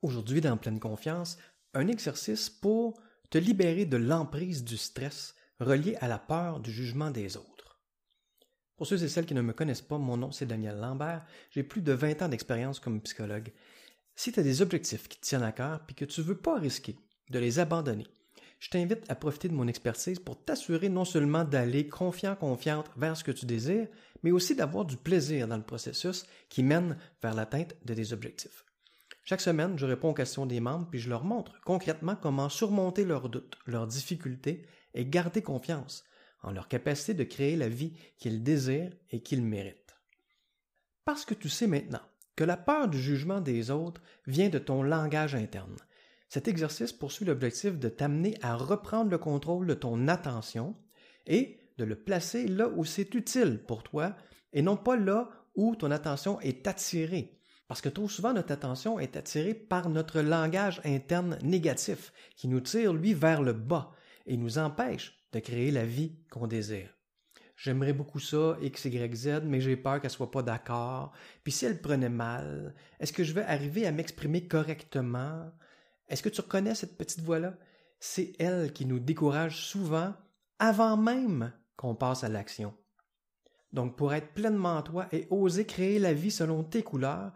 Aujourd'hui, dans Pleine Confiance, un exercice pour te libérer de l'emprise du stress relié à la peur du jugement des autres. Pour ceux et celles qui ne me connaissent pas, mon nom c'est Daniel Lambert, j'ai plus de 20 ans d'expérience comme psychologue. Si tu as des objectifs qui te tiennent à cœur et que tu ne veux pas risquer de les abandonner, je t'invite à profiter de mon expertise pour t'assurer non seulement d'aller confiant, confiante vers ce que tu désires, mais aussi d'avoir du plaisir dans le processus qui mène vers l'atteinte de tes objectifs. Chaque semaine, je réponds aux questions des membres puis je leur montre concrètement comment surmonter leurs doutes, leurs difficultés et garder confiance en leur capacité de créer la vie qu'ils désirent et qu'ils méritent. Parce que tu sais maintenant que la peur du jugement des autres vient de ton langage interne. Cet exercice poursuit l'objectif de t'amener à reprendre le contrôle de ton attention et de le placer là où c'est utile pour toi et non pas là où ton attention est attirée parce que trop souvent, notre attention est attirée par notre langage interne négatif, qui nous tire, lui, vers le bas et nous empêche de créer la vie qu'on désire. J'aimerais beaucoup ça, X, Z, mais j'ai peur qu'elle soit pas d'accord. Puis si elle prenait mal, est-ce que je vais arriver à m'exprimer correctement? Est-ce que tu reconnais cette petite voix-là? C'est elle qui nous décourage souvent avant même qu'on passe à l'action. Donc, pour être pleinement toi et oser créer la vie selon tes couleurs,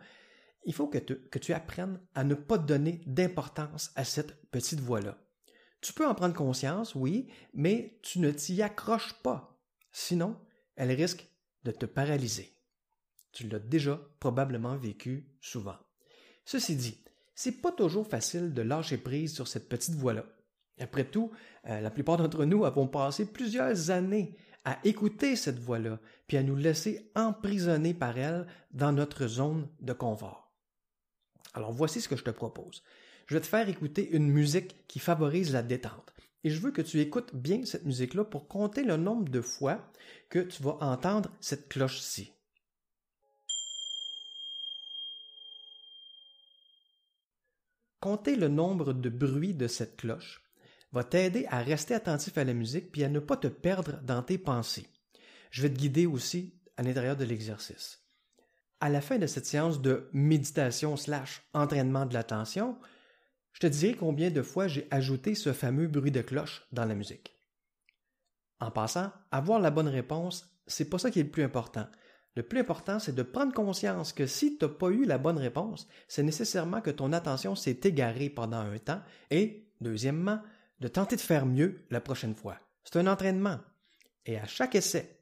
il faut que tu, apprennes à ne pas donner d'importance à cette petite voix-là. Tu peux en prendre conscience, oui, mais tu ne t'y accroches pas. Sinon, elle risque de te paralyser. Tu l'as déjà probablement vécu souvent. Ceci dit, c'est pas toujours facile de lâcher prise sur cette petite voix-là. Après tout, euh, la plupart d'entre nous avons passé plusieurs années à écouter cette voix-là, puis à nous laisser emprisonner par elle dans notre zone de confort. Alors voici ce que je te propose. Je vais te faire écouter une musique qui favorise la détente. Et je veux que tu écoutes bien cette musique-là pour compter le nombre de fois que tu vas entendre cette cloche-ci. Compter le nombre de bruits de cette cloche va t'aider à rester attentif à la musique puis à ne pas te perdre dans tes pensées. Je vais te guider aussi à l'intérieur de l'exercice à la fin de cette séance de méditation slash entraînement de l'attention, je te dirai combien de fois j'ai ajouté ce fameux bruit de cloche dans la musique. En passant, avoir la bonne réponse, c'est pas ça qui est le plus important. Le plus important, c'est de prendre conscience que si tu n'as pas eu la bonne réponse, c'est nécessairement que ton attention s'est égarée pendant un temps et, deuxièmement, de tenter de faire mieux la prochaine fois. C'est un entraînement. Et à chaque essai,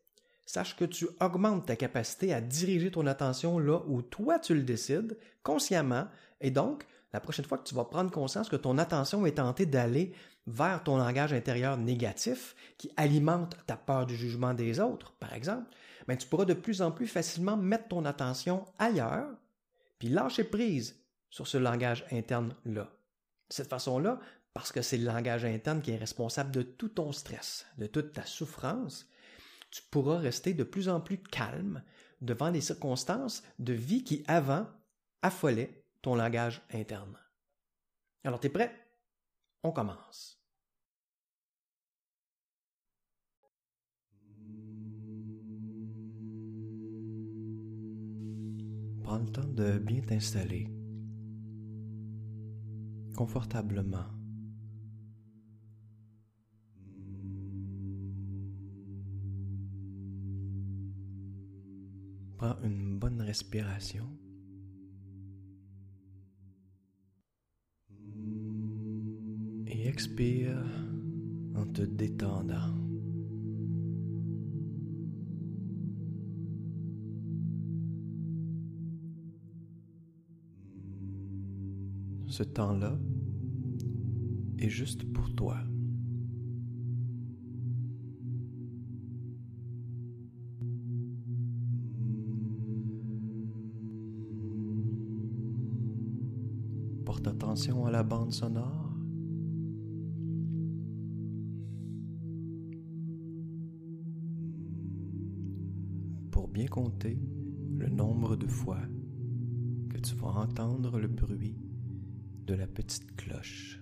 sache que tu augmentes ta capacité à diriger ton attention là où toi tu le décides, consciemment, et donc, la prochaine fois que tu vas prendre conscience que ton attention est tentée d'aller vers ton langage intérieur négatif, qui alimente ta peur du jugement des autres, par exemple, ben, tu pourras de plus en plus facilement mettre ton attention ailleurs, puis lâcher prise sur ce langage interne-là. De cette façon-là, parce que c'est le langage interne qui est responsable de tout ton stress, de toute ta souffrance, tu pourras rester de plus en plus calme devant les circonstances de vie qui avant affolaient ton langage interne. Alors, t'es prêt? On commence. Prends le temps de bien t'installer confortablement Prends une bonne respiration. Et expire en te détendant. Ce temps-là est juste pour toi. Attention à la bande sonore. Pour bien compter le nombre de fois que tu vas entendre le bruit de la petite cloche.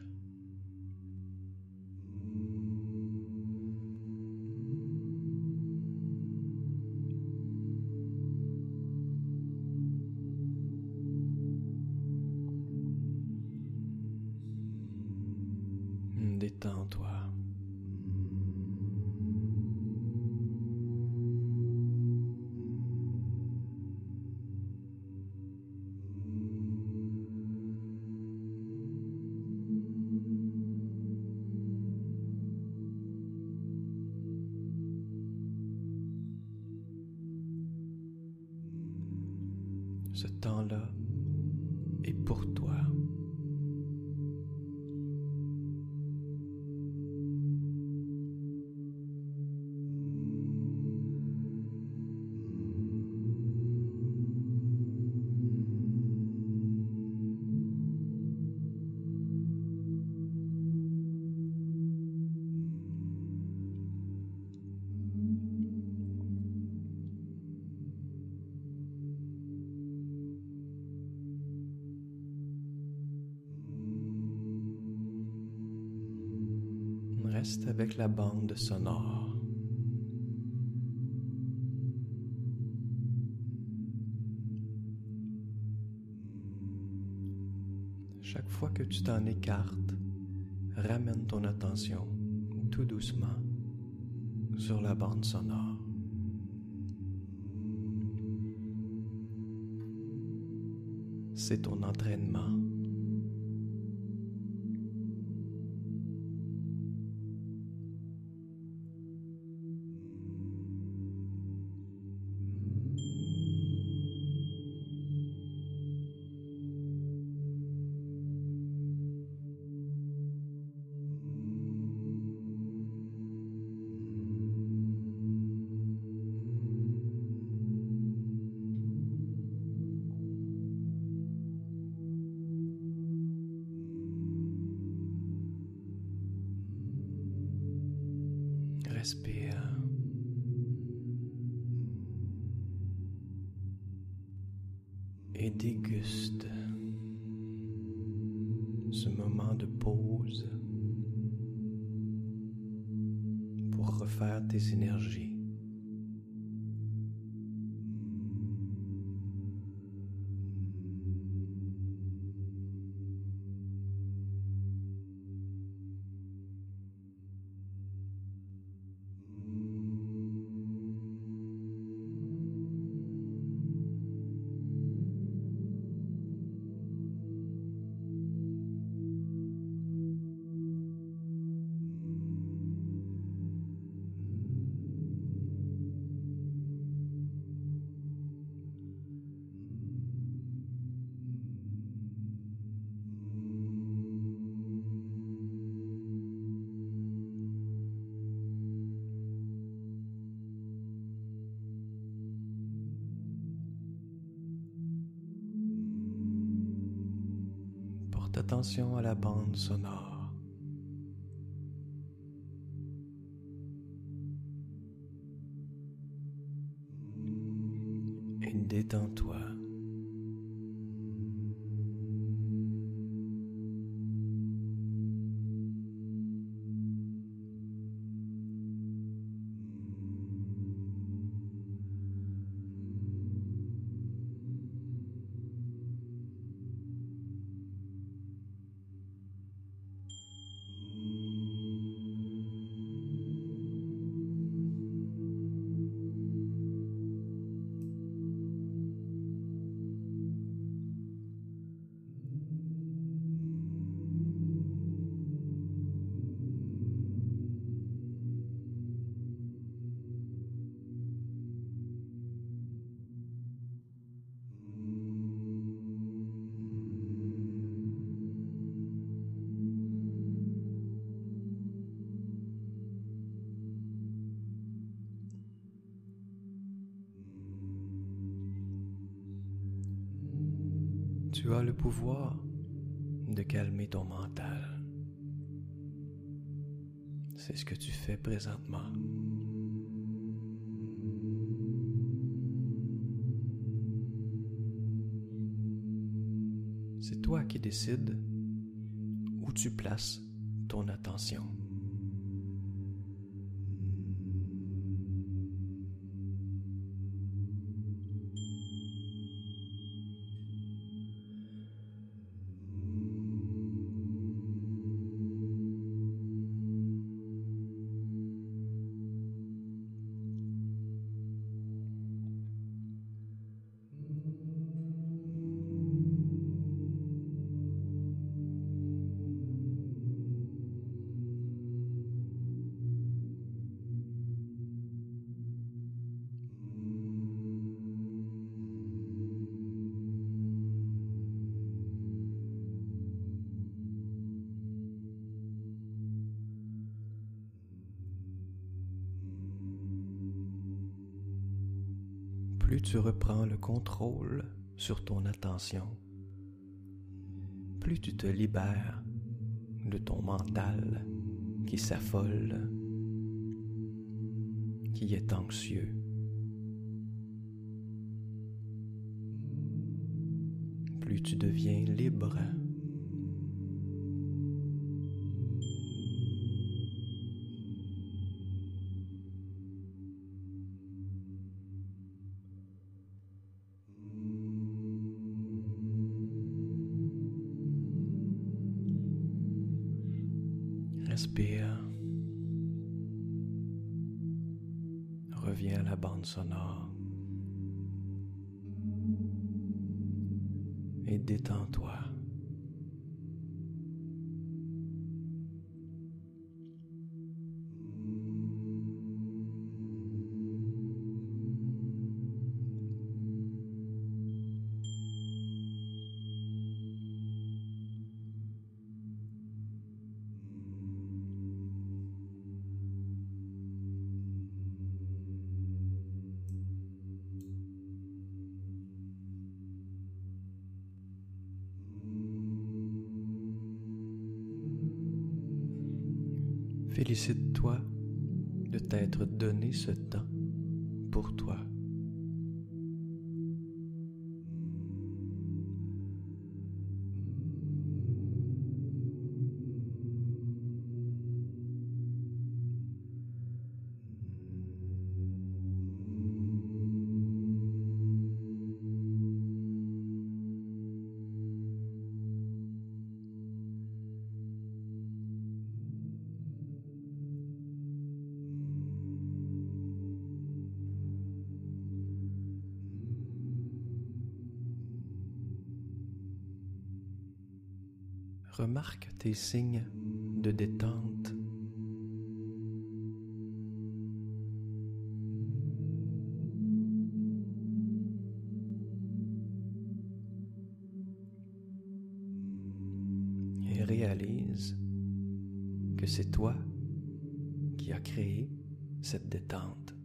Ce temps-là est pour toi. Reste avec la bande sonore. Chaque fois que tu t'en écartes, ramène ton attention tout doucement sur la bande sonore. C'est ton entraînement. Refaire tes énergies. Attention à la bande sonore. Tu as le pouvoir de calmer ton mental. C'est ce que tu fais présentement. C'est toi qui décides où tu places ton attention. Plus tu reprends le contrôle sur ton attention, plus tu te libères de ton mental qui s'affole, qui est anxieux. Plus tu deviens libre. Félicite-toi de t'être donné ce temps pour toi. Remarque tes signes de détente. Et réalise que c'est toi qui as créé cette détente.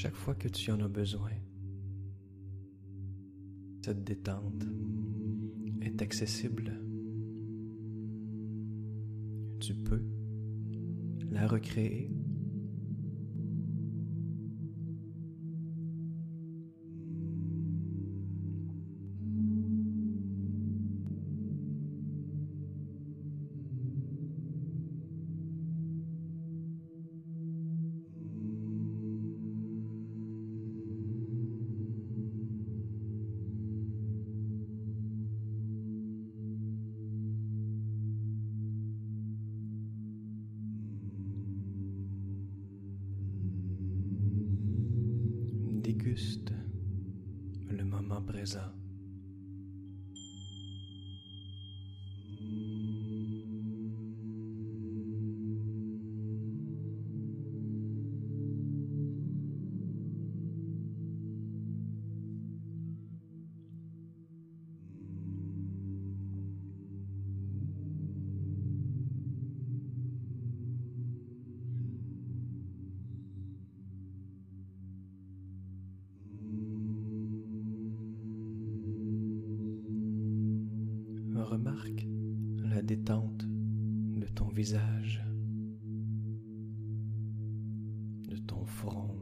Chaque fois que tu en as besoin. Cette détente est accessible. Tu peux la recréer. Déguste le moment présent. Remarque la détente de ton visage, de ton front.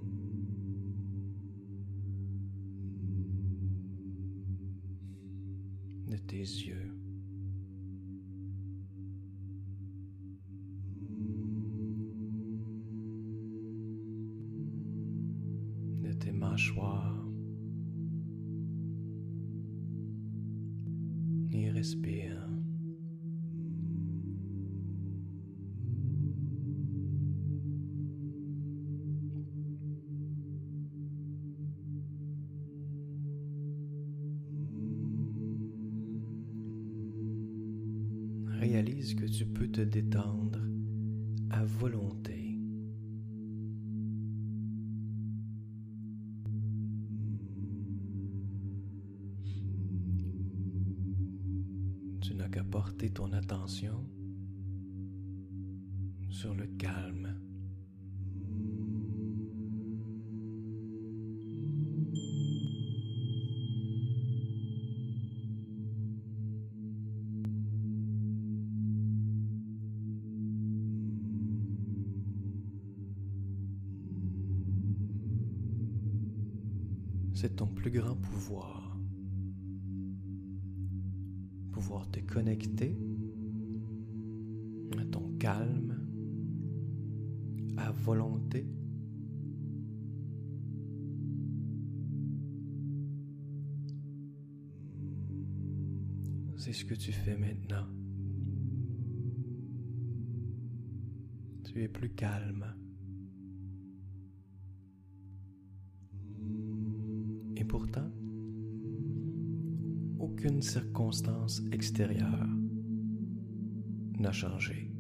de tes yeux. de tes mâchoires. Et respire. Réalise que tu peux te détendre porter ton attention sur le calme. c'est ton plus grand pouvoir. Pouvoir te connecter à ton calme, à volonté. C'est ce que tu fais maintenant. Tu es plus calme. pourtant, aucune circonstance extérieure n'a changé.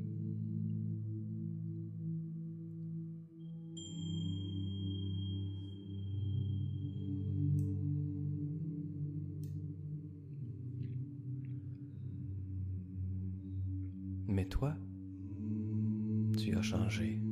Mais toi, tu as changé.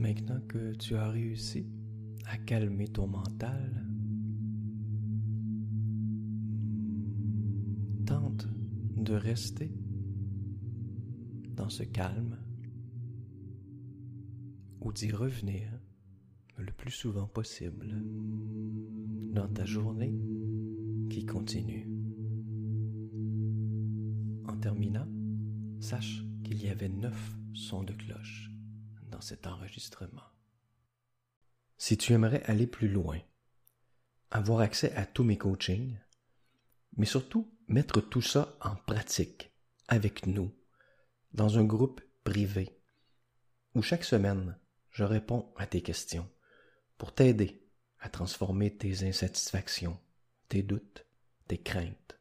Maintenant que tu as réussi à calmer ton mental, tente de rester dans ce calme ou d'y revenir le plus souvent possible dans ta journée qui continue. En terminant, sache qu'il y avait neuf sons de cloche dans cet enregistrement. Si tu aimerais aller plus loin, avoir accès à tous mes coachings, mais surtout mettre tout ça en pratique avec nous, dans un groupe privé, où chaque semaine, je réponds à tes questions pour t'aider à transformer tes insatisfactions, tes doutes, tes craintes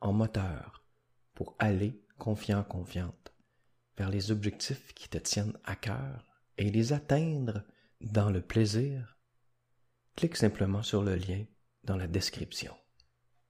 en moteur pour aller confiant, confiante vers les objectifs qui te tiennent à cœur et les atteindre dans le plaisir, clique simplement sur le lien dans la description.